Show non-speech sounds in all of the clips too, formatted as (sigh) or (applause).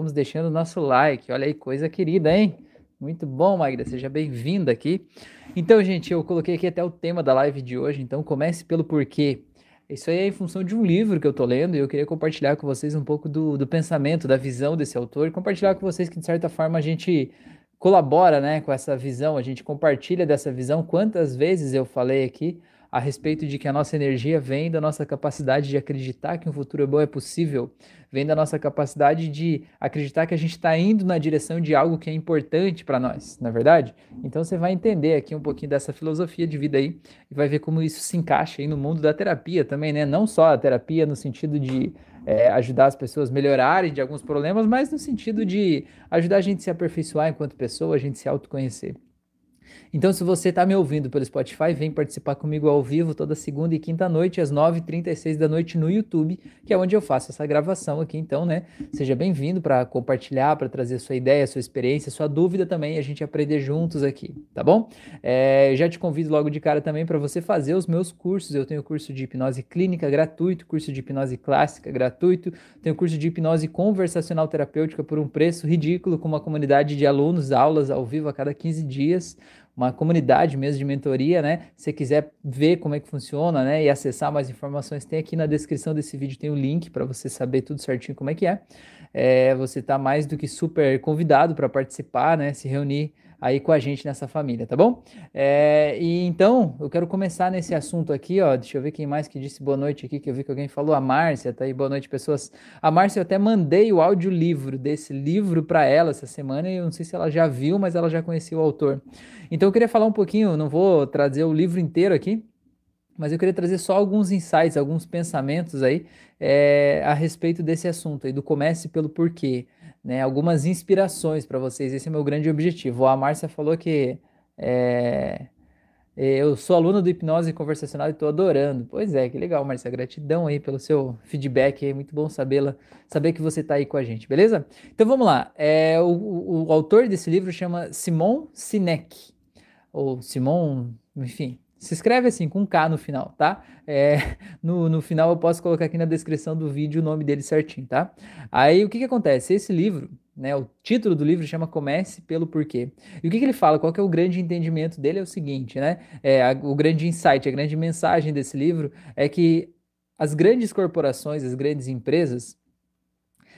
vamos deixando o nosso like. Olha aí, coisa querida, hein? Muito bom, Magda. Seja bem-vinda aqui. Então, gente, eu coloquei aqui até o tema da live de hoje. Então, comece pelo porquê. Isso aí é em função de um livro que eu tô lendo e eu queria compartilhar com vocês um pouco do, do pensamento, da visão desse autor e compartilhar com vocês que, de certa forma, a gente colabora né, com essa visão, a gente compartilha dessa visão. Quantas vezes eu falei aqui a respeito de que a nossa energia vem da nossa capacidade de acreditar que um futuro bom é possível, vem da nossa capacidade de acreditar que a gente está indo na direção de algo que é importante para nós, na é verdade? Então você vai entender aqui um pouquinho dessa filosofia de vida aí e vai ver como isso se encaixa aí no mundo da terapia também, né? Não só a terapia no sentido de é, ajudar as pessoas a melhorarem de alguns problemas, mas no sentido de ajudar a gente a se aperfeiçoar enquanto pessoa, a gente se autoconhecer. Então, se você está me ouvindo pelo Spotify, vem participar comigo ao vivo toda segunda e quinta noite, às 9h36 da noite no YouTube, que é onde eu faço essa gravação aqui. Então, né, seja bem-vindo para compartilhar, para trazer sua ideia, sua experiência, sua dúvida também, a gente aprender juntos aqui, tá bom? É, já te convido logo de cara também para você fazer os meus cursos. Eu tenho curso de hipnose clínica gratuito, curso de hipnose clássica gratuito, tenho curso de hipnose conversacional terapêutica por um preço ridículo, com uma comunidade de alunos, aulas ao vivo a cada 15 dias uma comunidade mesmo de mentoria, né? Se quiser ver como é que funciona, né, e acessar mais informações, tem aqui na descrição desse vídeo tem o link para você saber tudo certinho como é que é. é você está mais do que super convidado para participar, né? Se reunir aí com a gente nessa família, tá bom? É, e então, eu quero começar nesse assunto aqui, ó. Deixa eu ver quem mais que disse boa noite aqui, que eu vi que alguém falou, a Márcia, tá aí, boa noite, pessoas. A Márcia, eu até mandei o audiolivro desse livro para ela essa semana, e eu não sei se ela já viu, mas ela já conhecia o autor. Então, eu queria falar um pouquinho, não vou trazer o livro inteiro aqui, mas eu queria trazer só alguns insights, alguns pensamentos aí é, a respeito desse assunto aí, do comece pelo porquê né, algumas inspirações para vocês. Esse é meu grande objetivo. A Márcia falou que é, eu sou aluno do hipnose conversacional e estou adorando. Pois é, que legal, Márcia. Gratidão aí pelo seu feedback. É muito bom sabê-la, saber que você está aí com a gente, beleza? Então vamos lá. É, o, o autor desse livro chama Simon Sinek, ou Simon, enfim, se escreve assim, com um K no final, tá? É, (laughs) no, no final eu posso colocar aqui na descrição do vídeo o nome dele certinho, tá? Aí o que que acontece? Esse livro, né, o título do livro chama Comece pelo Porquê. E o que que ele fala? Qual que é o grande entendimento dele? É o seguinte, né? É, a, o grande insight, a grande mensagem desse livro é que as grandes corporações, as grandes empresas,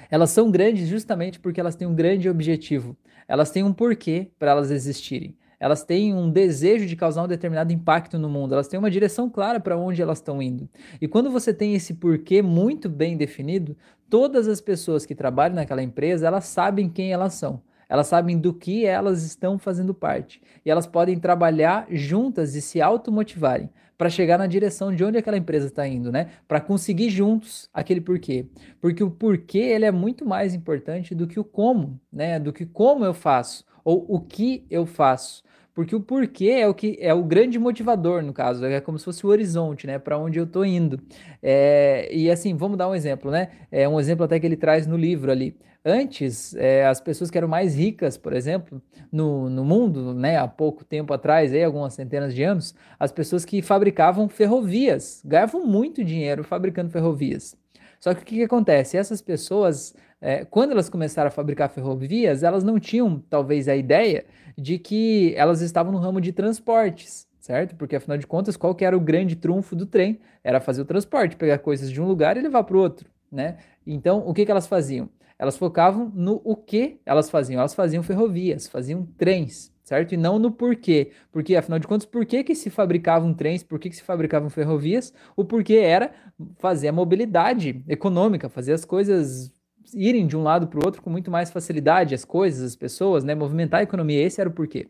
elas são grandes justamente porque elas têm um grande objetivo. Elas têm um porquê para elas existirem elas têm um desejo de causar um determinado impacto no mundo, elas têm uma direção clara para onde elas estão indo. E quando você tem esse porquê muito bem definido, todas as pessoas que trabalham naquela empresa, elas sabem quem elas são. Elas sabem do que elas estão fazendo parte. E elas podem trabalhar juntas e se automotivarem para chegar na direção de onde aquela empresa está indo, né? Para conseguir juntos aquele porquê. Porque o porquê ele é muito mais importante do que o como, né? Do que como eu faço ou o que eu faço. Porque o porquê é o que é o grande motivador, no caso, é como se fosse o horizonte, né, para onde eu estou indo. É, e assim, vamos dar um exemplo, né? É um exemplo até que ele traz no livro ali. Antes, é, as pessoas que eram mais ricas, por exemplo, no, no mundo, né, há pouco tempo atrás, aí, algumas centenas de anos, as pessoas que fabricavam ferrovias ganhavam muito dinheiro fabricando ferrovias. Só que o que, que acontece? Essas pessoas, é, quando elas começaram a fabricar ferrovias, elas não tinham talvez a ideia de que elas estavam no ramo de transportes, certo? Porque afinal de contas, qual que era o grande trunfo do trem? Era fazer o transporte, pegar coisas de um lugar e levar para o outro, né? Então, o que, que elas faziam? Elas focavam no o que elas faziam. Elas faziam ferrovias, faziam trens, certo? E não no porquê. Porque, afinal de contas, por que, que se fabricavam trens, por que, que se fabricavam ferrovias? O porquê era fazer a mobilidade econômica, fazer as coisas irem de um lado para o outro com muito mais facilidade, as coisas, as pessoas, né? Movimentar a economia, esse era o porquê.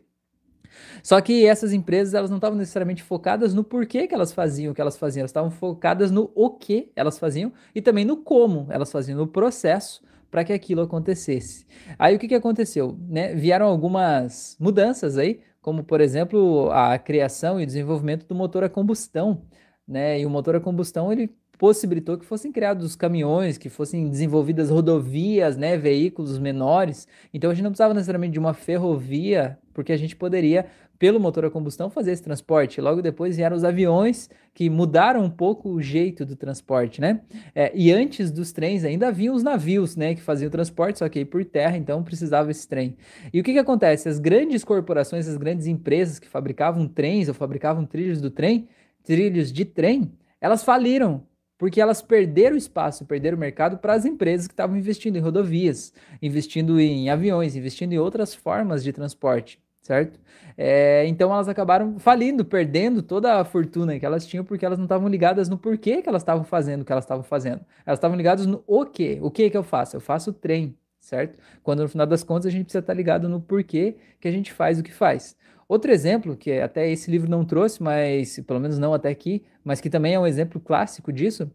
Só que essas empresas elas não estavam necessariamente focadas no porquê que elas faziam o que elas faziam, elas estavam focadas no o que elas faziam e também no como elas faziam, no processo para que aquilo acontecesse. Aí o que, que aconteceu? Né? Vieram algumas mudanças aí, como por exemplo a criação e desenvolvimento do motor a combustão. Né? E o motor a combustão ele possibilitou que fossem criados caminhões, que fossem desenvolvidas rodovias, né, veículos menores. Então a gente não precisava necessariamente de uma ferrovia porque a gente poderia, pelo motor a combustão, fazer esse transporte. Logo depois vieram os aviões, que mudaram um pouco o jeito do transporte, né? É, e antes dos trens ainda haviam os navios, né, que faziam o transporte, só que aí por terra, então precisava esse trem. E o que que acontece? As grandes corporações, as grandes empresas que fabricavam trens ou fabricavam trilhos do trem, trilhos de trem, elas faliram porque elas perderam espaço, perderam o mercado para as empresas que estavam investindo em rodovias, investindo em aviões, investindo em outras formas de transporte, certo? É, então elas acabaram falindo, perdendo toda a fortuna que elas tinham, porque elas não estavam ligadas no porquê que elas estavam fazendo o que elas estavam fazendo. Elas estavam ligadas no o quê? O que que eu faço? Eu faço o trem, certo? Quando no final das contas a gente precisa estar ligado no porquê que a gente faz o que faz. Outro exemplo, que até esse livro não trouxe, mas pelo menos não até aqui, mas que também é um exemplo clássico disso.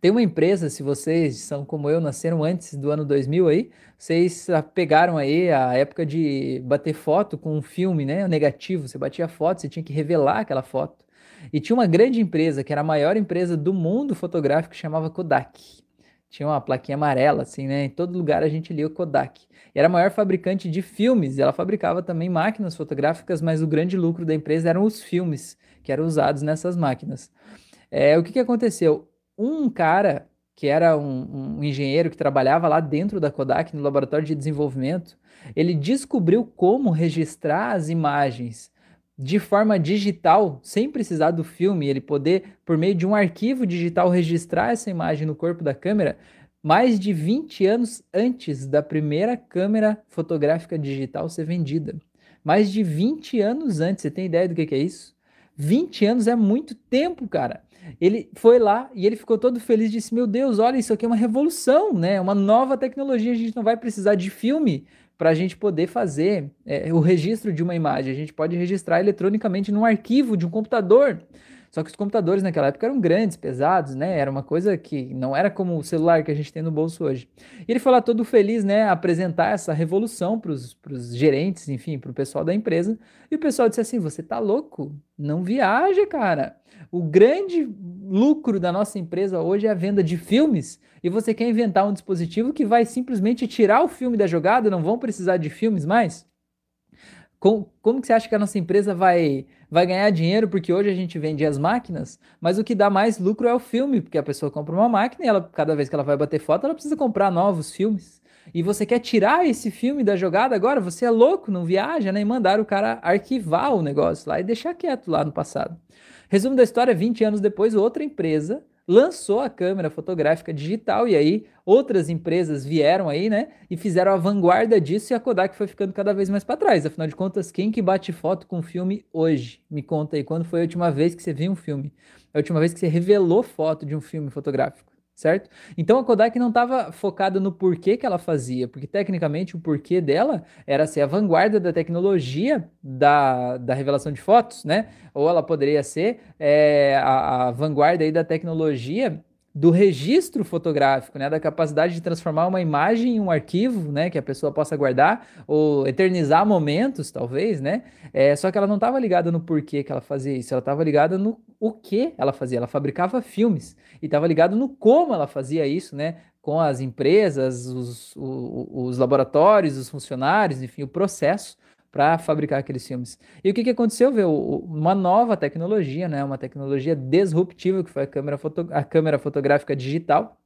Tem uma empresa, se vocês são como eu, nasceram antes do ano 2000 aí, vocês pegaram aí a época de bater foto com um filme, né, negativo, você batia foto, você tinha que revelar aquela foto. E tinha uma grande empresa, que era a maior empresa do mundo fotográfico, que chamava Kodak. Tinha uma plaquinha amarela, assim, né? Em todo lugar a gente lia o Kodak. E era a maior fabricante de filmes. Ela fabricava também máquinas fotográficas, mas o grande lucro da empresa eram os filmes que eram usados nessas máquinas. É, o que, que aconteceu? Um cara que era um, um, engenheiro que trabalhava lá dentro da Kodak, no laboratório de desenvolvimento, ele descobriu como registrar as imagens de forma digital, sem precisar do filme, ele poder, por meio de um arquivo digital, registrar essa imagem no corpo da câmera, mais de 20 anos antes da primeira câmera fotográfica digital ser vendida. Mais de 20 anos antes, você tem ideia do que, é isso? 20 anos é muito tempo, cara. Ele foi lá e ele ficou todo feliz, disse: Meu Deus, olha, isso aqui é uma revolução, né? Uma nova tecnologia, a gente não vai precisar de filme para a gente poder fazer é, o registro de uma imagem. A gente pode registrar eletronicamente num arquivo de um computador. Só que os computadores naquela época eram grandes, pesados, né? Era uma coisa que não era como o celular que a gente tem no bolso hoje. E ele foi lá todo feliz, né? Apresentar essa revolução para os gerentes, enfim, para o pessoal da empresa. E o pessoal disse assim: Você tá louco? Não viaja, cara. O grande lucro da nossa empresa hoje é a venda de filmes. E você quer inventar um dispositivo que vai simplesmente tirar o filme da jogada? Não vão precisar de filmes mais? Como, como que você acha que a nossa empresa vai, vai ganhar dinheiro? Porque hoje a gente vende as máquinas, mas o que dá mais lucro é o filme, porque a pessoa compra uma máquina e ela, cada vez que ela vai bater foto, ela precisa comprar novos filmes. E você quer tirar esse filme da jogada agora? Você é louco, não viaja, né? E mandar o cara arquivar o negócio lá e deixar quieto lá no passado. Resumo da história: 20 anos depois, outra empresa lançou a câmera fotográfica digital e aí outras empresas vieram aí, né, e fizeram a vanguarda disso e a Kodak foi ficando cada vez mais para trás. Afinal de contas, quem que bate foto com filme hoje? Me conta aí, quando foi a última vez que você viu um filme? A última vez que você revelou foto de um filme fotográfico? Certo? Então a Kodak não estava focada no porquê que ela fazia, porque tecnicamente o porquê dela era ser a vanguarda da tecnologia da, da revelação de fotos, né? Ou ela poderia ser é, a, a vanguarda aí da tecnologia do registro fotográfico, né, da capacidade de transformar uma imagem em um arquivo, né, que a pessoa possa guardar ou eternizar momentos, talvez, né? É, só que ela não estava ligada no porquê que ela fazia isso, ela estava ligada no o que ela fazia. Ela fabricava filmes e estava ligada no como ela fazia isso, né? Com as empresas, os, os, os laboratórios, os funcionários, enfim, o processo para fabricar aqueles filmes. E o que, que aconteceu? Veio uma nova tecnologia, né? uma tecnologia disruptiva, que foi a câmera, foto, a câmera fotográfica digital,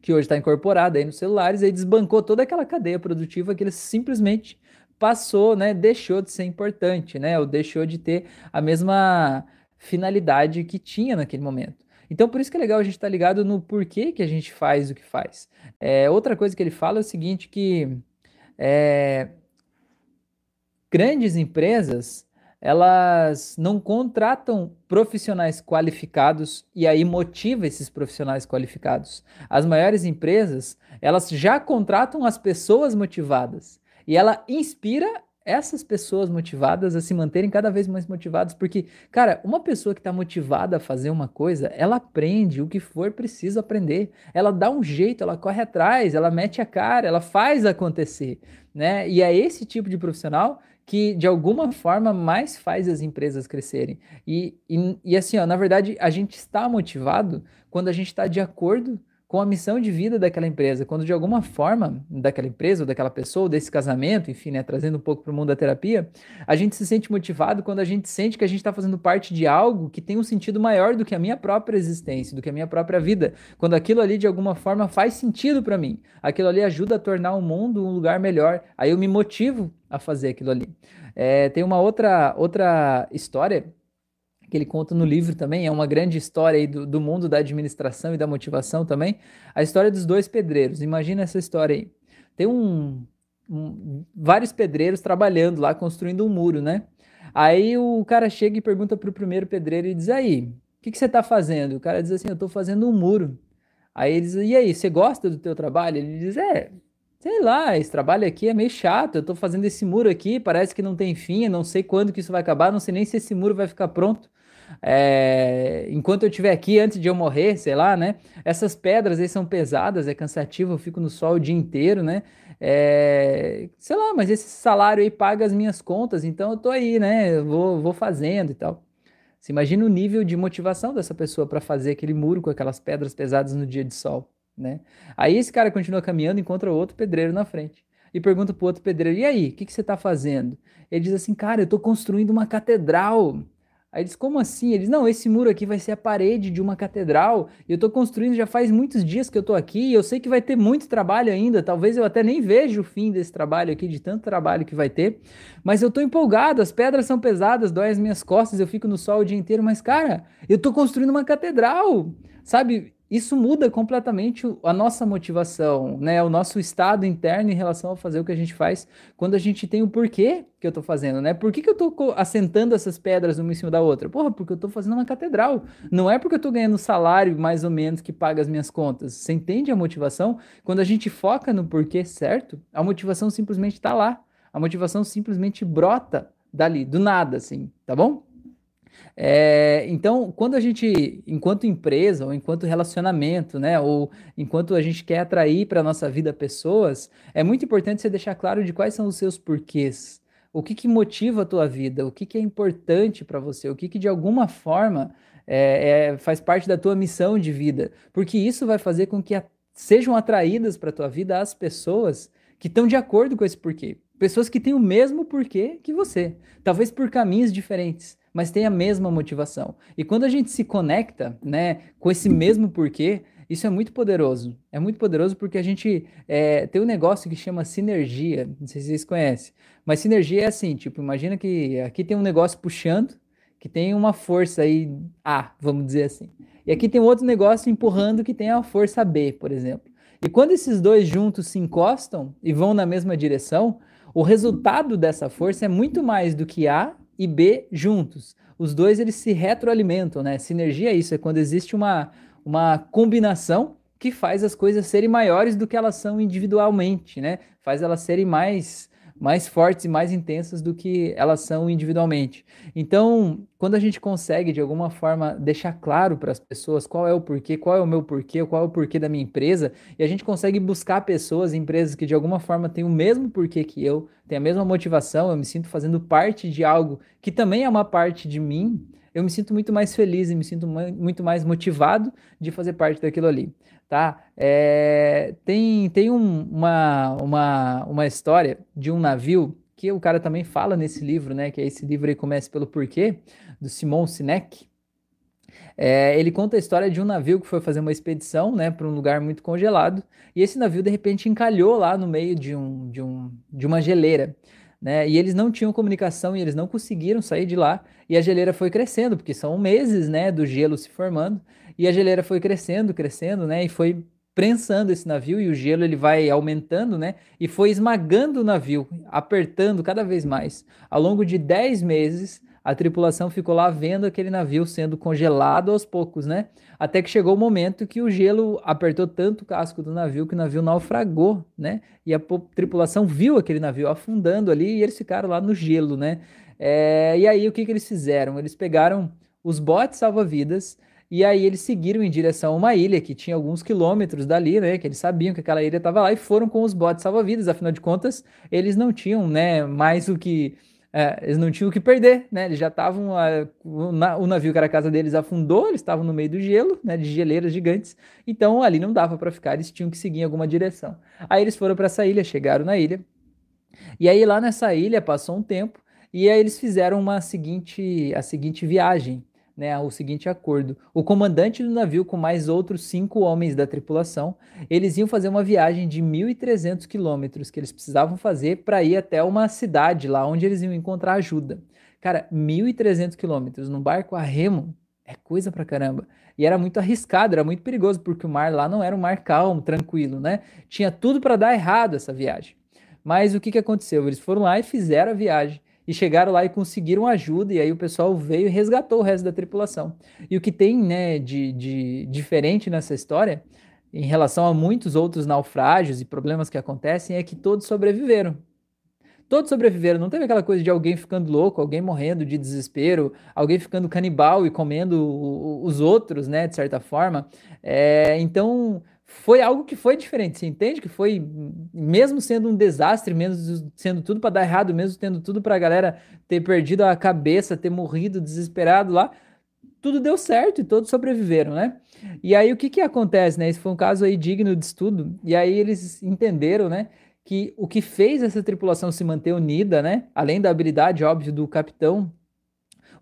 que hoje está incorporada aí nos celulares, e desbancou toda aquela cadeia produtiva que ele simplesmente passou, né? deixou de ser importante, né? ou deixou de ter a mesma finalidade que tinha naquele momento. Então, por isso que é legal a gente estar tá ligado no porquê que a gente faz o que faz. É, outra coisa que ele fala é o seguinte, que é, grandes empresas elas não contratam profissionais qualificados e aí motiva esses profissionais qualificados. As maiores empresas, elas já contratam as pessoas motivadas e ela inspira essas pessoas motivadas a se manterem cada vez mais motivadas, porque, cara, uma pessoa que está motivada a fazer uma coisa, ela aprende o que for preciso aprender, ela dá um jeito, ela corre atrás, ela mete a cara, ela faz acontecer, né? E é esse tipo de profissional que de alguma forma mais faz as empresas crescerem. E, e, e assim, ó, na verdade, a gente está motivado quando a gente está de acordo com a missão de vida daquela empresa. Quando de alguma forma, daquela empresa, ou daquela pessoa, ou desse casamento, enfim, né, trazendo um pouco para o mundo da terapia, a gente se sente motivado quando a gente sente que a gente está fazendo parte de algo que tem um sentido maior do que a minha própria existência, do que a minha própria vida. Quando aquilo ali de alguma forma faz sentido para mim, aquilo ali ajuda a tornar o mundo um lugar melhor, aí eu me motivo a fazer aquilo ali. É, tem uma outra, outra história que ele conta no livro também, é uma grande história aí do, do mundo da administração e da motivação também. A história dos dois pedreiros. Imagina essa história aí. Tem um, um, vários pedreiros trabalhando lá, construindo um muro, né? Aí o cara chega e pergunta para o primeiro pedreiro e diz: Aí, o que, que você está fazendo? O cara diz assim: Eu estou fazendo um muro. Aí ele diz: E aí, você gosta do teu trabalho? Ele diz: É, sei lá, esse trabalho aqui é meio chato. Eu estou fazendo esse muro aqui, parece que não tem fim. Eu não sei quando que isso vai acabar, não sei nem se esse muro vai ficar pronto é, enquanto eu estiver aqui, antes de eu morrer, sei lá, né? Essas pedras aí são pesadas, é cansativo, eu fico no sol o dia inteiro, né? É, sei lá, mas esse salário aí paga as minhas contas, então eu tô aí, né? Eu vou, vou fazendo e tal. Você imagina o nível de motivação dessa pessoa para fazer aquele muro com aquelas pedras pesadas no dia de sol, né? Aí esse cara continua caminhando, encontra outro pedreiro na frente e pergunta pro outro pedreiro: "E aí, o que, que você está fazendo?" Ele diz assim: "Cara, eu estou construindo uma catedral." Aí eles, como assim? Eles, não, esse muro aqui vai ser a parede de uma catedral. E eu estou construindo já faz muitos dias que eu estou aqui. E eu sei que vai ter muito trabalho ainda. Talvez eu até nem veja o fim desse trabalho aqui, de tanto trabalho que vai ter. Mas eu estou empolgado. As pedras são pesadas, dói as minhas costas. Eu fico no sol o dia inteiro. Mas, cara, eu estou construindo uma catedral. Sabe? Isso muda completamente a nossa motivação, né? O nosso estado interno em relação a fazer o que a gente faz quando a gente tem o porquê que eu estou fazendo, né? Por que, que eu estou assentando essas pedras uma em cima da outra? Porra, porque eu estou fazendo uma catedral. Não é porque eu estou ganhando salário mais ou menos que paga as minhas contas. Você entende a motivação? Quando a gente foca no porquê certo, a motivação simplesmente está lá. A motivação simplesmente brota dali, do nada, assim, tá bom? É, então, quando a gente, enquanto empresa, ou enquanto relacionamento, né, ou enquanto a gente quer atrair para a nossa vida pessoas, é muito importante você deixar claro de quais são os seus porquês. O que, que motiva a tua vida? O que, que é importante para você? O que, que de alguma forma é, é, faz parte da tua missão de vida? Porque isso vai fazer com que a, sejam atraídas para a tua vida as pessoas que estão de acordo com esse porquê. Pessoas que têm o mesmo porquê que você, talvez por caminhos diferentes mas tem a mesma motivação. E quando a gente se conecta, né, com esse mesmo porquê, isso é muito poderoso. É muito poderoso porque a gente é, tem um negócio que chama sinergia. Não sei se vocês conhecem, mas sinergia é assim, tipo, imagina que aqui tem um negócio puxando, que tem uma força aí A, vamos dizer assim. E aqui tem outro negócio empurrando que tem a força B, por exemplo. E quando esses dois juntos se encostam e vão na mesma direção, o resultado dessa força é muito mais do que A e B juntos. Os dois eles se retroalimentam, né? Sinergia é isso, é quando existe uma, uma combinação que faz as coisas serem maiores do que elas são individualmente, né? Faz elas serem mais mais fortes e mais intensas do que elas são individualmente. Então, quando a gente consegue de alguma forma deixar claro para as pessoas qual é o porquê, qual é o meu porquê, qual é o porquê da minha empresa, e a gente consegue buscar pessoas, empresas que de alguma forma têm o mesmo porquê que eu, têm a mesma motivação, eu me sinto fazendo parte de algo que também é uma parte de mim, eu me sinto muito mais feliz e me sinto muito mais motivado de fazer parte daquilo ali tá? É, tem tem um, uma, uma, uma história de um navio que o cara também fala nesse livro, né? Que é esse livro aí começa pelo porquê, do Simon Sinek. É, ele conta a história de um navio que foi fazer uma expedição, né, para um lugar muito congelado, e esse navio de repente encalhou lá no meio de, um, de, um, de uma geleira. Né? E eles não tinham comunicação e eles não conseguiram sair de lá. E a geleira foi crescendo, porque são meses, né, do gelo se formando. E a geleira foi crescendo, crescendo, né? E foi prensando esse navio e o gelo ele vai aumentando, né? E foi esmagando o navio, apertando cada vez mais. Ao longo de 10 meses, a tripulação ficou lá vendo aquele navio sendo congelado aos poucos, né? Até que chegou o momento que o gelo apertou tanto o casco do navio que o navio naufragou, né? E a tripulação viu aquele navio afundando ali e eles ficaram lá no gelo, né? É, e aí o que, que eles fizeram? Eles pegaram os botes salva-vidas e aí eles seguiram em direção a uma ilha que tinha alguns quilômetros dali, né? Que eles sabiam que aquela ilha estava lá e foram com os botes salva-vidas. Afinal de contas, eles não tinham, né, mais o que É, eles não tinham o que perder, né? Eles já estavam. O navio que era a casa deles afundou, eles estavam no meio do gelo, né? De geleiras gigantes. Então ali não dava para ficar, eles tinham que seguir em alguma direção. Aí eles foram para essa ilha, chegaram na ilha. E aí lá nessa ilha passou um tempo e aí eles fizeram uma seguinte, a seguinte viagem né, o seguinte acordo. O comandante do navio, com mais outros cinco homens da tripulação, eles iam fazer uma viagem de 1.300 quilômetros que eles precisavam fazer para ir até uma cidade lá onde eles iam encontrar ajuda. Cara, 1.300 quilômetros num barco a remo é coisa pra caramba. E era muito arriscado, era muito perigoso, porque o mar lá não era um mar calmo, tranquilo, né? Tinha tudo para dar errado essa viagem. Mas o que, que aconteceu? Eles foram lá e fizeram a viagem e chegaram lá e conseguiram ajuda, e aí o pessoal veio e resgatou o resto da tripulação. E o que tem né, de, de diferente nessa história, em relação a muitos outros naufrágios e problemas que acontecem, é que todos sobreviveram. Todos sobreviveram, não teve aquela coisa de alguém ficando louco, alguém morrendo de desespero, alguém ficando canibal e comendo os outros, né, de certa forma. É, então, foi algo que foi diferente. Você entende que foi, mesmo sendo um desastre, mesmo sendo tudo para dar errado, mesmo tendo tudo para a galera ter perdido a cabeça, ter morrido desesperado lá, tudo deu certo e todos sobreviveram, né? E aí o que que acontece, né? Esse foi um caso aí digno de estudo. E aí eles entenderam, né? Que o que fez essa tripulação se manter unida, né? Além da habilidade, óbvio, do capitão,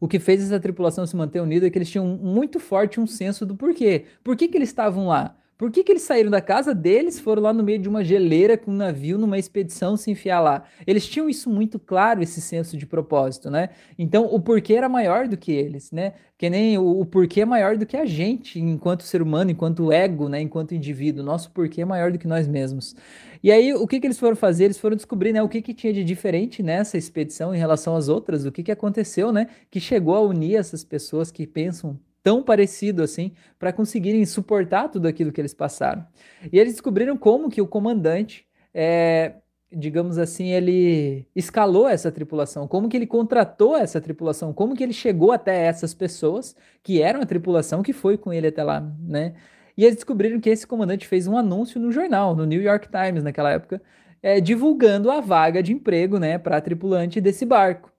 o que fez essa tripulação se manter unida é que eles tinham muito forte um senso do porquê. Por que, que eles estavam lá? Por que, que eles saíram da casa deles, foram lá no meio de uma geleira com um navio numa expedição se enfiar lá? Eles tinham isso muito claro, esse senso de propósito, né? Então o porquê era maior do que eles, né? Que nem o, o porquê é maior do que a gente, enquanto ser humano, enquanto ego, né? Enquanto indivíduo. Nosso porquê é maior do que nós mesmos. E aí, o que, que eles foram fazer? Eles foram descobrir, né? O que, que tinha de diferente nessa expedição em relação às outras, o que, que aconteceu, né? Que chegou a unir essas pessoas que pensam tão parecido assim para conseguirem suportar tudo aquilo que eles passaram. E eles descobriram como que o comandante, é, digamos assim, ele escalou essa tripulação, como que ele contratou essa tripulação, como que ele chegou até essas pessoas que eram a tripulação que foi com ele até lá, né? E eles descobriram que esse comandante fez um anúncio no jornal, no New York Times naquela época, é, divulgando a vaga de emprego, né, para tripulante desse barco.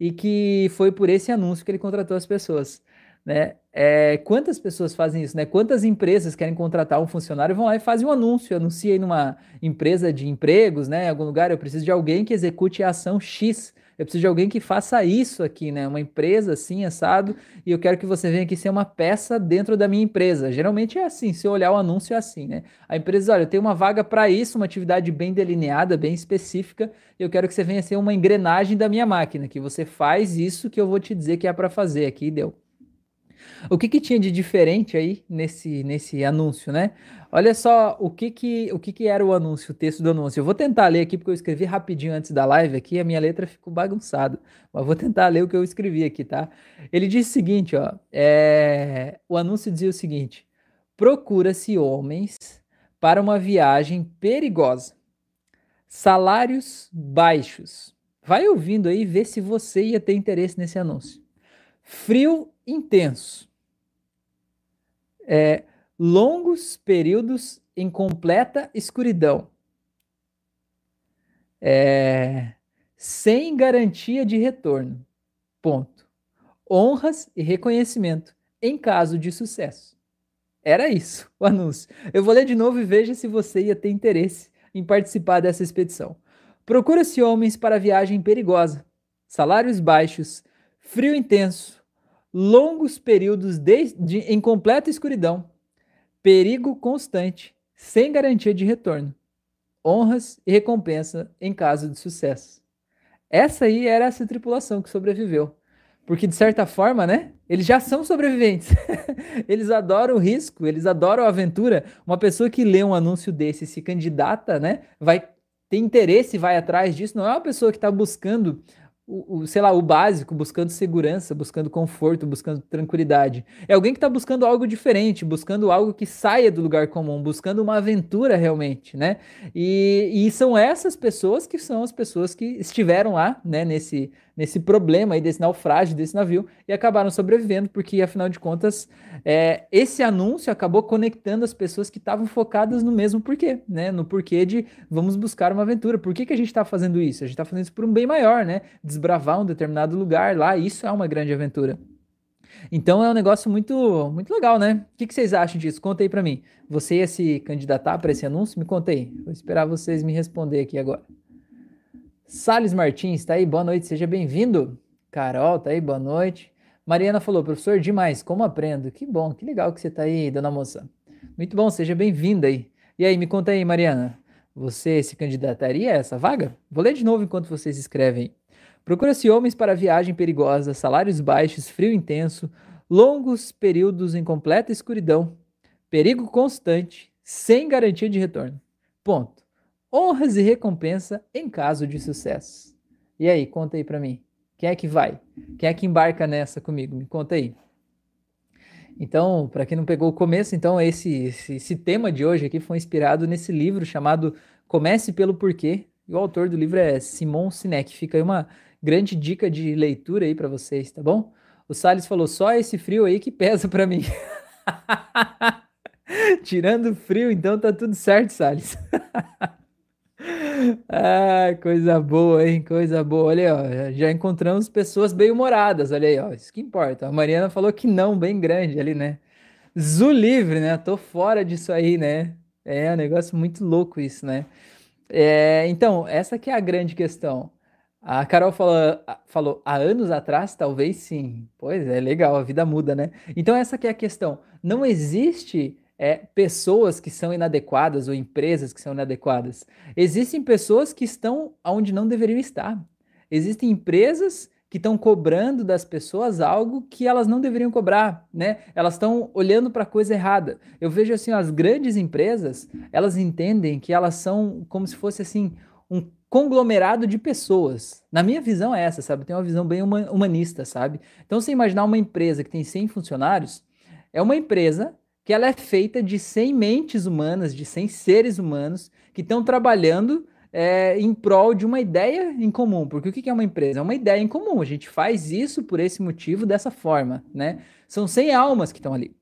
E que foi por esse anúncio que ele contratou as pessoas né? É, quantas pessoas fazem isso, né? Quantas empresas querem contratar um funcionário vão lá e fazem um anúncio, anuncia aí numa empresa de empregos, né? Em algum lugar, eu preciso de alguém que execute a ação X. Eu preciso de alguém que faça isso aqui, né? Uma empresa assim, assado, e eu quero que você venha aqui ser uma peça dentro da minha empresa. Geralmente é assim, se eu olhar o anúncio é assim, né? A empresa, olha, eu tenho uma vaga para isso, uma atividade bem delineada, bem específica, e eu quero que você venha ser uma engrenagem da minha máquina, que você faz isso que eu vou te dizer que é para fazer aqui, deu. O que, que tinha de diferente aí nesse, nesse anúncio, né? Olha só o que que, o que que era o anúncio, o texto do anúncio. Eu vou tentar ler aqui porque eu escrevi rapidinho antes da live aqui, a minha letra ficou bagunçada, mas vou tentar ler o que eu escrevi aqui, tá? Ele disse o seguinte, ó, é... o anúncio dizia o seguinte: procura-se homens para uma viagem perigosa, salários baixos. Vai ouvindo aí, vê se você ia ter interesse nesse anúncio. Frio intenso. É, longos períodos em completa escuridão. É, sem garantia de retorno. Ponto. Honras e reconhecimento em caso de sucesso. Era isso o anúncio. Eu vou ler de novo e veja se você ia ter interesse em participar dessa expedição. Procura-se homens para viagem perigosa, salários baixos, frio intenso, longos períodos de, de, em completa escuridão, perigo constante, sem garantia de retorno, honras e recompensa em caso de sucesso. Essa aí era essa tripulação que sobreviveu. Porque, de certa forma, né? Eles já são sobreviventes. (laughs) eles adoram o risco, eles adoram a aventura. Uma pessoa que lê um anúncio desse se candidata, né? Vai ter interesse, vai atrás disso. Não é uma pessoa que está buscando o, o, sei lá, o básico, buscando segurança, buscando conforto, buscando tranquilidade. É alguém que está buscando algo diferente, buscando algo que saia do lugar comum, buscando uma aventura realmente, né? E, e são essas pessoas que são as pessoas que estiveram lá, né, nesse, nesse problema aí desse naufrágio desse navio e acabaram sobrevivendo, porque afinal de contas, é, esse anúncio acabou conectando as pessoas que estavam focadas no mesmo porquê, né? No porquê de vamos buscar uma aventura. Por que, que a gente está fazendo isso? A gente está fazendo isso por um bem maior, né? Desbravar um determinado lugar lá, isso é uma grande aventura. Então é um negócio muito, muito legal, né? O que, que vocês acham disso? Conta aí para mim. Você ia se candidatar para esse anúncio? Me conta aí. Vou esperar vocês me responder aqui agora. Salles Martins, tá aí? Boa noite, seja bem-vindo. Carol, tá aí? Boa noite. Mariana falou, professor, demais, como aprendo? Que bom, que legal que você tá aí, dona moça. Muito bom, seja bem-vinda aí. E aí, me conta aí, Mariana, você se candidataria a essa vaga? Vou ler de novo enquanto vocês escrevem. Procura-se homens para viagem perigosa, salários baixos, frio intenso, longos períodos em completa escuridão, perigo constante, sem garantia de retorno. Ponto. Honras e recompensa em caso de sucesso. E aí, conta aí para mim. Quem é que vai? Quem é que embarca nessa comigo? Me conta aí. Então, para quem não pegou o começo, então esse, esse, esse, tema de hoje aqui foi inspirado nesse livro chamado Comece pelo Porquê. E o autor do livro é Simon Sinek. Fica aí uma grande dica de leitura aí para vocês, tá bom? O Salles falou só esse frio aí que pesa para mim. (laughs) Tirando o frio, então tá tudo certo, Salles. (laughs) ah, coisa boa, hein? Coisa boa. Olha aí, ó. Já encontramos pessoas bem humoradas. Olha aí, ó. Isso que importa. A Mariana falou que não, bem grande ali, né? Zu livre, né? Tô fora disso aí, né? É um negócio muito louco isso, né? É, então, essa que é a grande questão. A Carol falou, falou há anos atrás, talvez sim. Pois é, legal, a vida muda, né? Então essa que é a questão. Não existe é, pessoas que são inadequadas ou empresas que são inadequadas. Existem pessoas que estão onde não deveriam estar. Existem empresas que estão cobrando das pessoas algo que elas não deveriam cobrar, né? Elas estão olhando para a coisa errada. Eu vejo assim, as grandes empresas, elas entendem que elas são como se fosse assim um conglomerado de pessoas. Na minha visão é essa, sabe? Tem uma visão bem humanista, sabe? Então, você imaginar uma empresa que tem 100 funcionários, é uma empresa que ela é feita de 100 mentes humanas, de 100 seres humanos que estão trabalhando é, em prol de uma ideia em comum. Porque o que é uma empresa? É uma ideia em comum. A gente faz isso por esse motivo, dessa forma, né? São 100 almas que estão ali.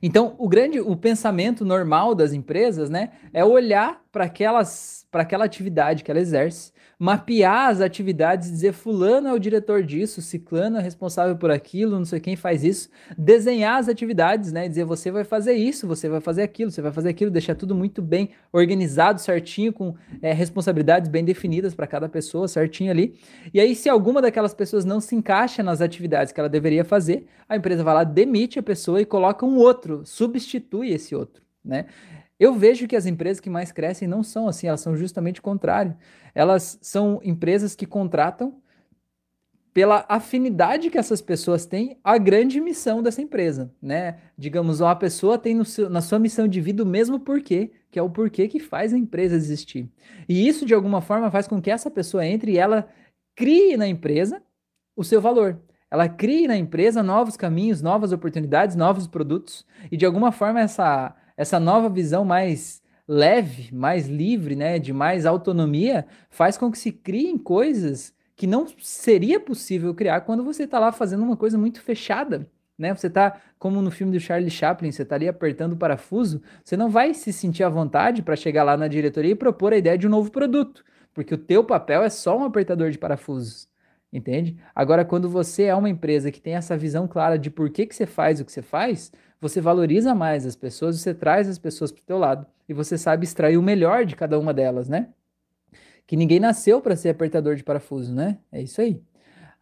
Então, o grande, o pensamento normal das empresas, né, é olhar para aquelas, para aquela atividade que ela exerce mapear as atividades, dizer fulano é o diretor disso, ciclano é responsável por aquilo, não sei quem faz isso, desenhar as atividades, né? Dizer você vai fazer isso, você vai fazer aquilo, você vai fazer aquilo, deixar tudo muito bem organizado, certinho, com é, responsabilidades bem definidas para cada pessoa, certinho ali. E aí, se alguma daquelas pessoas não se encaixa nas atividades que ela deveria fazer, a empresa vai lá, demite a pessoa e coloca um outro, substitui esse outro, né? Eu vejo que as empresas que mais crescem não são assim, elas são justamente o contrário. Elas são empresas que contratam pela afinidade que essas pessoas têm à grande missão dessa empresa, né? Digamos, uma pessoa tem seu, na sua missão de vida o mesmo porquê, que é o porquê que faz a empresa existir. E isso, de alguma forma, faz com que essa pessoa entre e ela crie na empresa o seu valor. Ela crie na empresa novos caminhos, novas oportunidades, novos produtos, e de alguma forma essa essa nova visão mais leve, mais livre, né, de mais autonomia, faz com que se criem coisas que não seria possível criar quando você está lá fazendo uma coisa muito fechada. Né? Você está, como no filme do Charlie Chaplin, você está ali apertando o parafuso, você não vai se sentir à vontade para chegar lá na diretoria e propor a ideia de um novo produto, porque o teu papel é só um apertador de parafusos, entende? Agora, quando você é uma empresa que tem essa visão clara de por que, que você faz o que você faz, você valoriza mais as pessoas, você traz as pessoas para o teu lado e você sabe extrair o melhor de cada uma delas, né? Que ninguém nasceu para ser apertador de parafuso, né? É isso aí.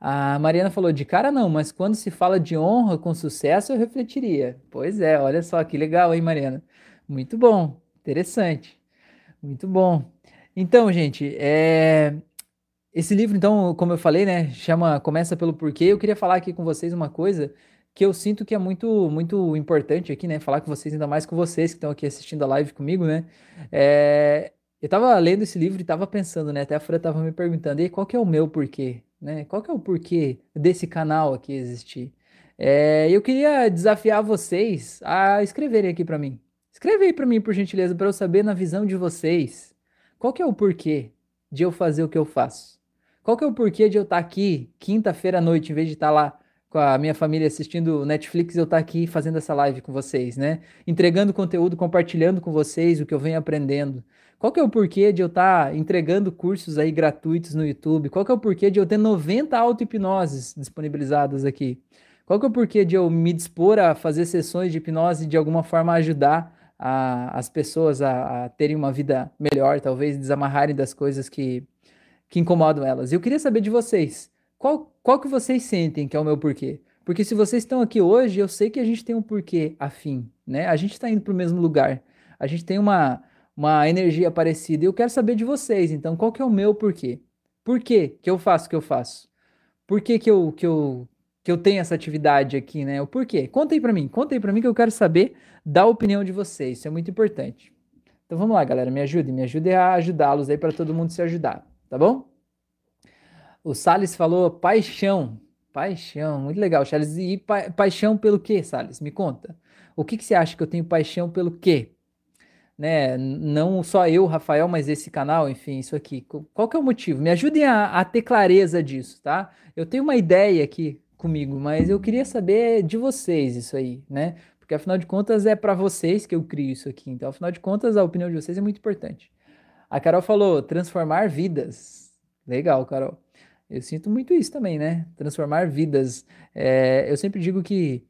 A Mariana falou de cara não, mas quando se fala de honra com sucesso, eu refletiria. Pois é, olha só que legal, hein, Mariana? Muito bom, interessante. Muito bom. Então, gente, é... esse livro, então, como eu falei, né, chama Começa pelo Porquê. Eu queria falar aqui com vocês uma coisa que eu sinto que é muito muito importante aqui, né? Falar com vocês, ainda mais com vocês que estão aqui assistindo a live comigo, né? É, eu tava lendo esse livro e tava pensando, né? Até a Fran tava me perguntando, e qual que é o meu porquê, né? Qual que é o porquê desse canal aqui existir? É, eu queria desafiar vocês a escreverem aqui para mim. Escreve aí para mim, por gentileza, para eu saber na visão de vocês, qual que é o porquê de eu fazer o que eu faço? Qual que é o porquê de eu estar tá aqui quinta-feira à noite, em vez de estar tá lá com a minha família assistindo Netflix, eu estar tá aqui fazendo essa live com vocês, né? Entregando conteúdo, compartilhando com vocês o que eu venho aprendendo. Qual que é o porquê de eu estar tá entregando cursos aí gratuitos no YouTube? Qual que é o porquê de eu ter 90 auto-hipnoses disponibilizadas aqui? Qual que é o porquê de eu me dispor a fazer sessões de hipnose e de alguma forma ajudar a, as pessoas a, a, terem uma vida melhor, talvez desamarrarem das coisas que, que incomodam elas? Eu queria saber de vocês, qual, qual que vocês sentem que é o meu porquê? Porque se vocês estão aqui hoje, eu sei que a gente tem um porquê afim, né? A gente está indo para o mesmo lugar. A gente tem uma, uma energia parecida. E eu quero saber de vocês, então, qual que é o meu porquê? Por que eu faço o que eu faço? Por que que eu, que eu, que eu tenho essa atividade aqui, né? O porquê? Conta aí para mim, conta aí para mim que eu quero saber da opinião de vocês. Isso é muito importante. Então vamos lá, galera, me ajude, me ajude a ajudá-los aí para todo mundo se ajudar, tá bom? O Salles falou paixão. Paixão, muito legal, Charles. E pa paixão pelo quê, Salles? Me conta. O que, que você acha que eu tenho paixão pelo quê? Né? Não só eu, Rafael, mas esse canal, enfim, isso aqui. Qual que é o motivo? Me ajudem a, a ter clareza disso, tá? Eu tenho uma ideia aqui comigo, mas eu queria saber de vocês isso aí, né? Porque afinal de contas é para vocês que eu crio isso aqui. Então, afinal de contas, a opinião de vocês é muito importante. A Carol falou transformar vidas. Legal, Carol. Eu sinto muito isso também, né? Transformar vidas. É, eu sempre digo que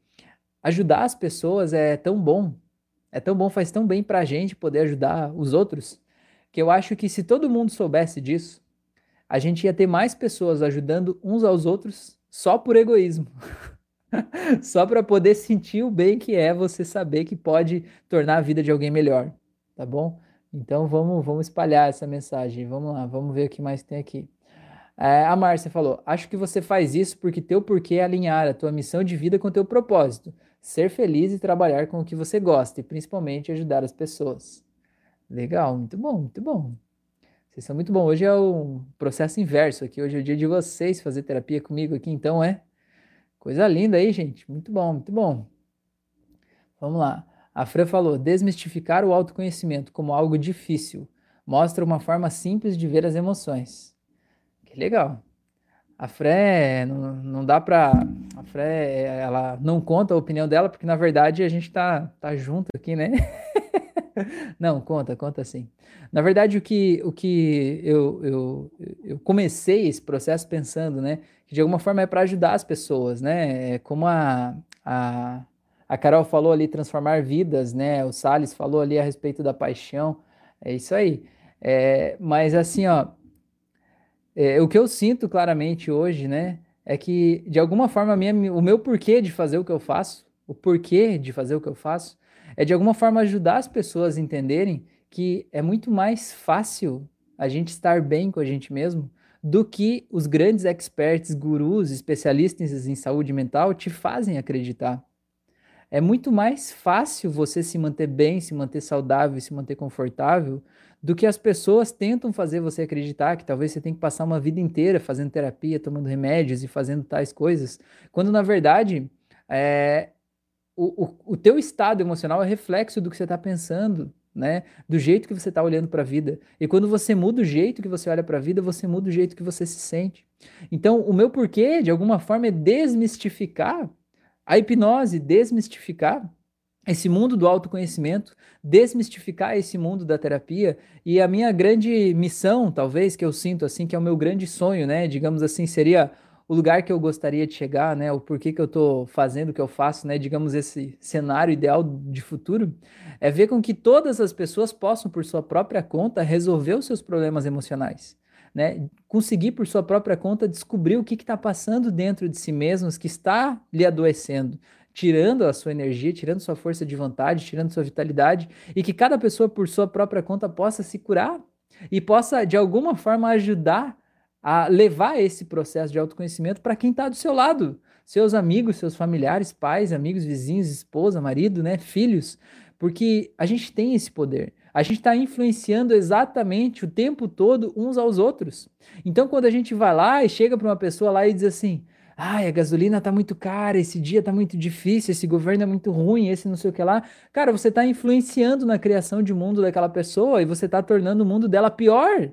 ajudar as pessoas é tão bom, é tão bom, faz tão bem pra gente poder ajudar os outros, que eu acho que se todo mundo soubesse disso, a gente ia ter mais pessoas ajudando uns aos outros só por egoísmo. (laughs) só para poder sentir o bem que é você saber que pode tornar a vida de alguém melhor, tá bom? Então vamos, vamos espalhar essa mensagem. Vamos lá, vamos ver o que mais tem aqui. É, a Márcia falou: Acho que você faz isso porque teu porquê é alinhar a tua missão de vida com teu propósito. Ser feliz e trabalhar com o que você gosta, e principalmente ajudar as pessoas. Legal, muito bom, muito bom. Vocês são muito bom. Hoje é o processo inverso aqui. Hoje é o dia de vocês fazer terapia comigo aqui, então é coisa linda aí, gente. Muito bom, muito bom. Vamos lá. A Fran falou: desmistificar o autoconhecimento como algo difícil mostra uma forma simples de ver as emoções legal. A Fré, não, não dá pra. A Fré, ela não conta a opinião dela, porque na verdade a gente tá, tá junto aqui, né? (laughs) não, conta, conta sim. Na verdade, o que, o que eu, eu, eu comecei esse processo pensando, né? Que de alguma forma é para ajudar as pessoas, né? É como a, a, a Carol falou ali, transformar vidas, né? O Salles falou ali a respeito da paixão. É isso aí. É, mas assim, ó, é, o que eu sinto claramente hoje, né, é que de alguma forma minha, o meu porquê de fazer o que eu faço, o porquê de fazer o que eu faço, é de alguma forma ajudar as pessoas a entenderem que é muito mais fácil a gente estar bem com a gente mesmo do que os grandes experts, gurus, especialistas em saúde mental te fazem acreditar. É muito mais fácil você se manter bem, se manter saudável, se manter confortável do que as pessoas tentam fazer você acreditar que talvez você tem que passar uma vida inteira fazendo terapia, tomando remédios e fazendo tais coisas, quando na verdade é, o, o, o teu estado emocional é reflexo do que você está pensando, né? Do jeito que você está olhando para a vida. E quando você muda o jeito que você olha para a vida, você muda o jeito que você se sente. Então, o meu porquê, de alguma forma, é desmistificar a hipnose, desmistificar esse mundo do autoconhecimento, desmistificar esse mundo da terapia e a minha grande missão, talvez que eu sinto assim, que é o meu grande sonho, né? Digamos assim, seria o lugar que eu gostaria de chegar, né? O porquê que eu estou fazendo o que eu faço, né? Digamos esse cenário ideal de futuro, é ver com que todas as pessoas possam por sua própria conta resolver os seus problemas emocionais. Né, conseguir por sua própria conta descobrir o que está passando dentro de si mesmos que está lhe adoecendo, tirando a sua energia, tirando sua força de vontade, tirando sua vitalidade, e que cada pessoa, por sua própria conta, possa se curar e possa, de alguma forma, ajudar a levar esse processo de autoconhecimento para quem está do seu lado, seus amigos, seus familiares, pais, amigos, vizinhos, esposa, marido, né, filhos, porque a gente tem esse poder. A gente está influenciando exatamente o tempo todo uns aos outros. Então, quando a gente vai lá e chega para uma pessoa lá e diz assim: Ai, a gasolina tá muito cara, esse dia tá muito difícil, esse governo é muito ruim, esse não sei o que lá. Cara, você tá influenciando na criação de mundo daquela pessoa e você tá tornando o mundo dela pior.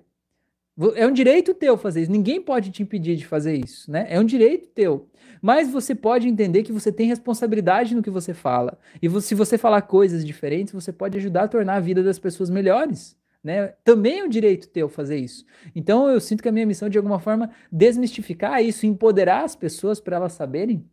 É um direito teu fazer isso. Ninguém pode te impedir de fazer isso, né? É um direito teu. Mas você pode entender que você tem responsabilidade no que você fala. E se você falar coisas diferentes, você pode ajudar a tornar a vida das pessoas melhores. Né? Também é um direito teu fazer isso. Então eu sinto que a minha missão, de alguma forma, desmistificar isso, empoderar as pessoas para elas saberem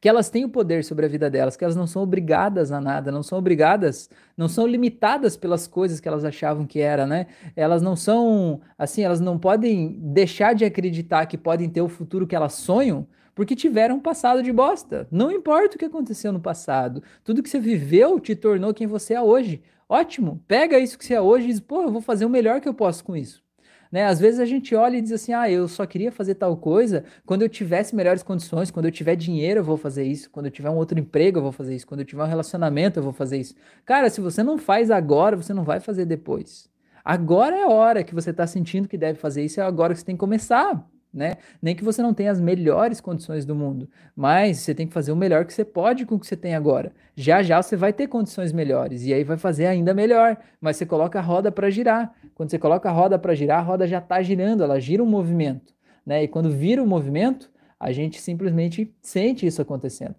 que elas têm o poder sobre a vida delas, que elas não são obrigadas a nada, não são obrigadas, não são limitadas pelas coisas que elas achavam que era, né? Elas não são, assim, elas não podem deixar de acreditar que podem ter o futuro que elas sonham, porque tiveram um passado de bosta. Não importa o que aconteceu no passado, tudo que você viveu te tornou quem você é hoje. Ótimo, pega isso que você é hoje e diz, pô, eu vou fazer o melhor que eu posso com isso. Né? Às vezes a gente olha e diz assim: ah, eu só queria fazer tal coisa quando eu tivesse melhores condições, quando eu tiver dinheiro eu vou fazer isso, quando eu tiver um outro emprego eu vou fazer isso, quando eu tiver um relacionamento eu vou fazer isso. Cara, se você não faz agora, você não vai fazer depois. Agora é a hora que você está sentindo que deve fazer isso, é agora que você tem que começar né? Nem que você não tenha as melhores condições do mundo, mas você tem que fazer o melhor que você pode com o que você tem agora. Já já você vai ter condições melhores e aí vai fazer ainda melhor, mas você coloca a roda para girar. Quando você coloca a roda para girar, a roda já está girando, ela gira um movimento, né? E quando vira o um movimento, a gente simplesmente sente isso acontecendo.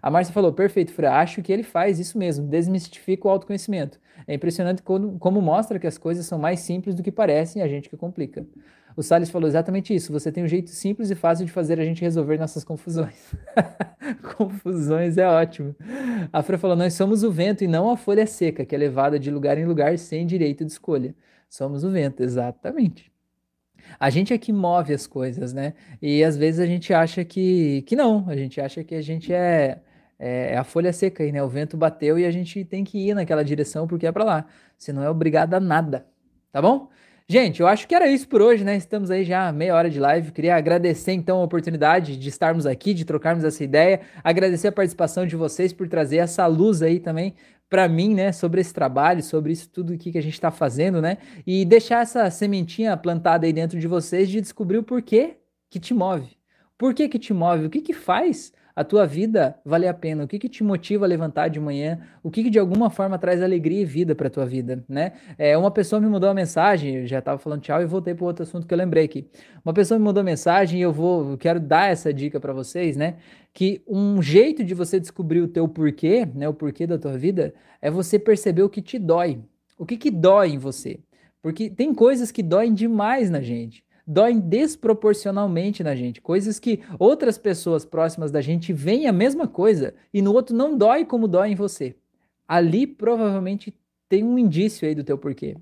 A Márcia falou, perfeito, Fra, acho que ele faz isso mesmo, desmistifica o autoconhecimento. É impressionante como, como mostra que as coisas são mais simples do que parecem, a gente que complica. O Salles falou exatamente isso. Você tem um jeito simples e fácil de fazer a gente resolver nossas confusões. (laughs) confusões é ótimo. A Fran falou: Nós somos o vento e não a folha seca, que é levada de lugar em lugar sem direito de escolha. Somos o vento, exatamente. A gente é que move as coisas, né? E às vezes a gente acha que, que não, a gente acha que a gente é, é, é a folha seca aí, né? O vento bateu e a gente tem que ir naquela direção porque é para lá. Você não é obrigado a nada, tá bom? Gente, eu acho que era isso por hoje, né? Estamos aí já meia hora de live. Queria agradecer então a oportunidade de estarmos aqui, de trocarmos essa ideia. Agradecer a participação de vocês por trazer essa luz aí também para mim, né, sobre esse trabalho, sobre isso tudo que a gente está fazendo, né? E deixar essa sementinha plantada aí dentro de vocês de descobrir o porquê que te move. Por que que te move? O que que faz a tua vida vale a pena? O que, que te motiva a levantar de manhã? O que, que de alguma forma traz alegria e vida para tua vida, né? É, uma pessoa me mandou uma mensagem, eu já estava falando tchau e voltei para outro assunto que eu lembrei aqui. Uma pessoa me mandou mensagem e eu vou, eu quero dar essa dica para vocês, né? Que um jeito de você descobrir o teu porquê, né, o porquê da tua vida, é você perceber o que te dói. O que que dói em você? Porque tem coisas que doem demais na gente doem desproporcionalmente na gente. Coisas que outras pessoas próximas da gente veem a mesma coisa e no outro não dói como dói em você. Ali provavelmente tem um indício aí do teu porquê.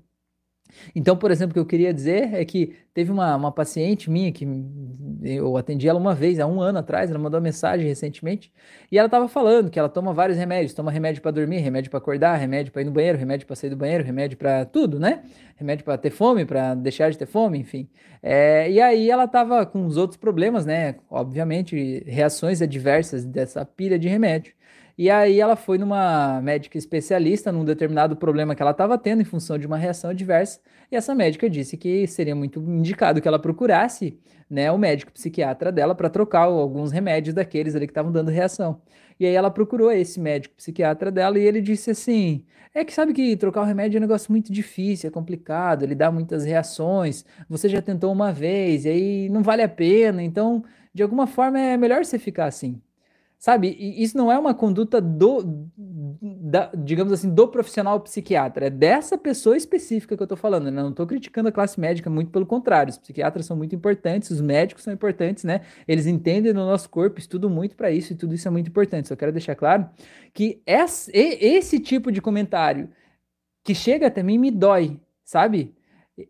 Então, por exemplo, o que eu queria dizer é que teve uma, uma paciente minha que eu atendi ela uma vez, há um ano atrás, ela mandou uma mensagem recentemente, e ela estava falando que ela toma vários remédios, toma remédio para dormir, remédio para acordar, remédio para ir no banheiro, remédio para sair do banheiro, remédio para tudo, né? Remédio para ter fome, para deixar de ter fome, enfim. É, e aí ela estava com os outros problemas, né? Obviamente, reações adversas dessa pilha de remédio. E aí ela foi numa médica especialista num determinado problema que ela estava tendo em função de uma reação adversa, e essa médica disse que seria muito indicado que ela procurasse, né, o médico psiquiatra dela para trocar alguns remédios daqueles ali que estavam dando reação. E aí ela procurou esse médico psiquiatra dela e ele disse assim: "É que sabe que trocar o remédio é um negócio muito difícil, é complicado, ele dá muitas reações. Você já tentou uma vez e aí não vale a pena, então de alguma forma é melhor você ficar assim". Sabe, isso não é uma conduta do, da, digamos assim, do profissional psiquiatra, é dessa pessoa específica que eu estou falando. Né? Não estou criticando a classe médica, muito pelo contrário. Os psiquiatras são muito importantes, os médicos são importantes, né? Eles entendem no nosso corpo, estudam muito para isso e tudo isso é muito importante. Só quero deixar claro que esse, esse tipo de comentário que chega até mim me dói, sabe?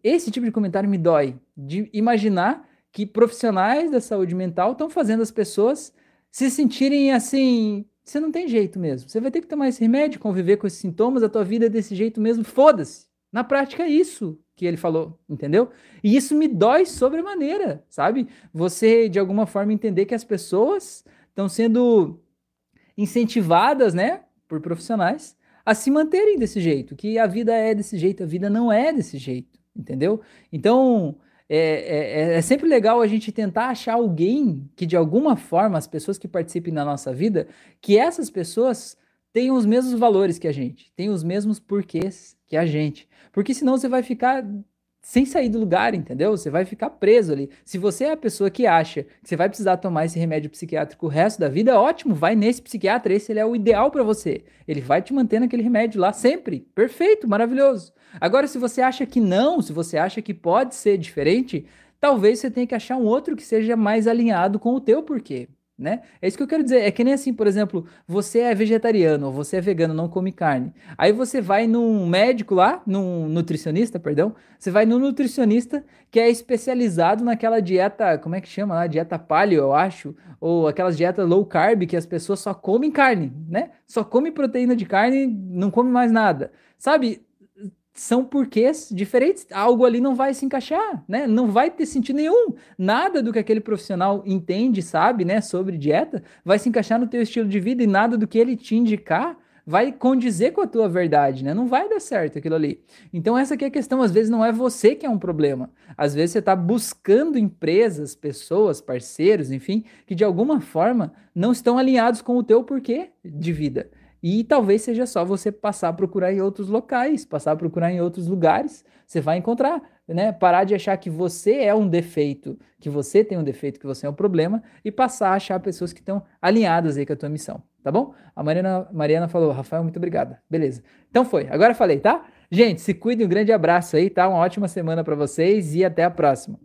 Esse tipo de comentário me dói, de imaginar que profissionais da saúde mental estão fazendo as pessoas se sentirem assim, você não tem jeito mesmo. Você vai ter que tomar esse remédio, conviver com esses sintomas, a tua vida é desse jeito mesmo, foda-se. Na prática é isso que ele falou, entendeu? E isso me dói sobremaneira, sabe? Você de alguma forma entender que as pessoas estão sendo incentivadas, né, por profissionais a se manterem desse jeito, que a vida é desse jeito, a vida não é desse jeito, entendeu? Então, é, é, é, sempre legal a gente tentar achar alguém que, de alguma forma, as pessoas que participem da nossa vida, que essas pessoas tenham os mesmos valores que a gente, tenham os mesmos porquês que a gente. Porque senão você vai ficar sem sair do lugar, entendeu? Você vai ficar preso ali. Se você é a pessoa que acha que você vai precisar tomar esse remédio psiquiátrico o resto da vida, ótimo, vai nesse psiquiatra, esse ele é o ideal para você. Ele vai te manter naquele remédio lá sempre. Perfeito, maravilhoso. Agora, se você acha que não, se você acha que pode ser diferente, talvez você tenha que achar um outro que seja mais alinhado com o teu porquê né? É isso que eu quero dizer. É que nem assim, por exemplo, você é vegetariano ou você é vegano, não come carne. Aí você vai num médico lá, num nutricionista, perdão. Você vai num nutricionista que é especializado naquela dieta, como é que chama lá? Dieta paleo, eu acho. Ou aquelas dietas low carb que as pessoas só comem carne, né? Só come proteína de carne, não come mais nada. Sabe? São porquês diferentes. Algo ali não vai se encaixar, né? Não vai ter sentido nenhum. Nada do que aquele profissional entende, sabe, né, sobre dieta, vai se encaixar no teu estilo de vida e nada do que ele te indicar vai condizer com a tua verdade, né? Não vai dar certo aquilo ali. Então essa aqui é a questão, às vezes não é você que é um problema. Às vezes você está buscando empresas, pessoas, parceiros, enfim, que de alguma forma não estão alinhados com o teu porquê de vida. E talvez seja só você passar a procurar em outros locais, passar a procurar em outros lugares, você vai encontrar, né? Parar de achar que você é um defeito, que você tem um defeito, que você é um problema, e passar a achar pessoas que estão alinhadas aí com a tua missão, tá bom? A Mariana, Mariana falou, Rafael, muito obrigada. Beleza. Então foi, agora falei, tá? Gente, se cuidem, um grande abraço aí, tá? Uma ótima semana para vocês e até a próxima.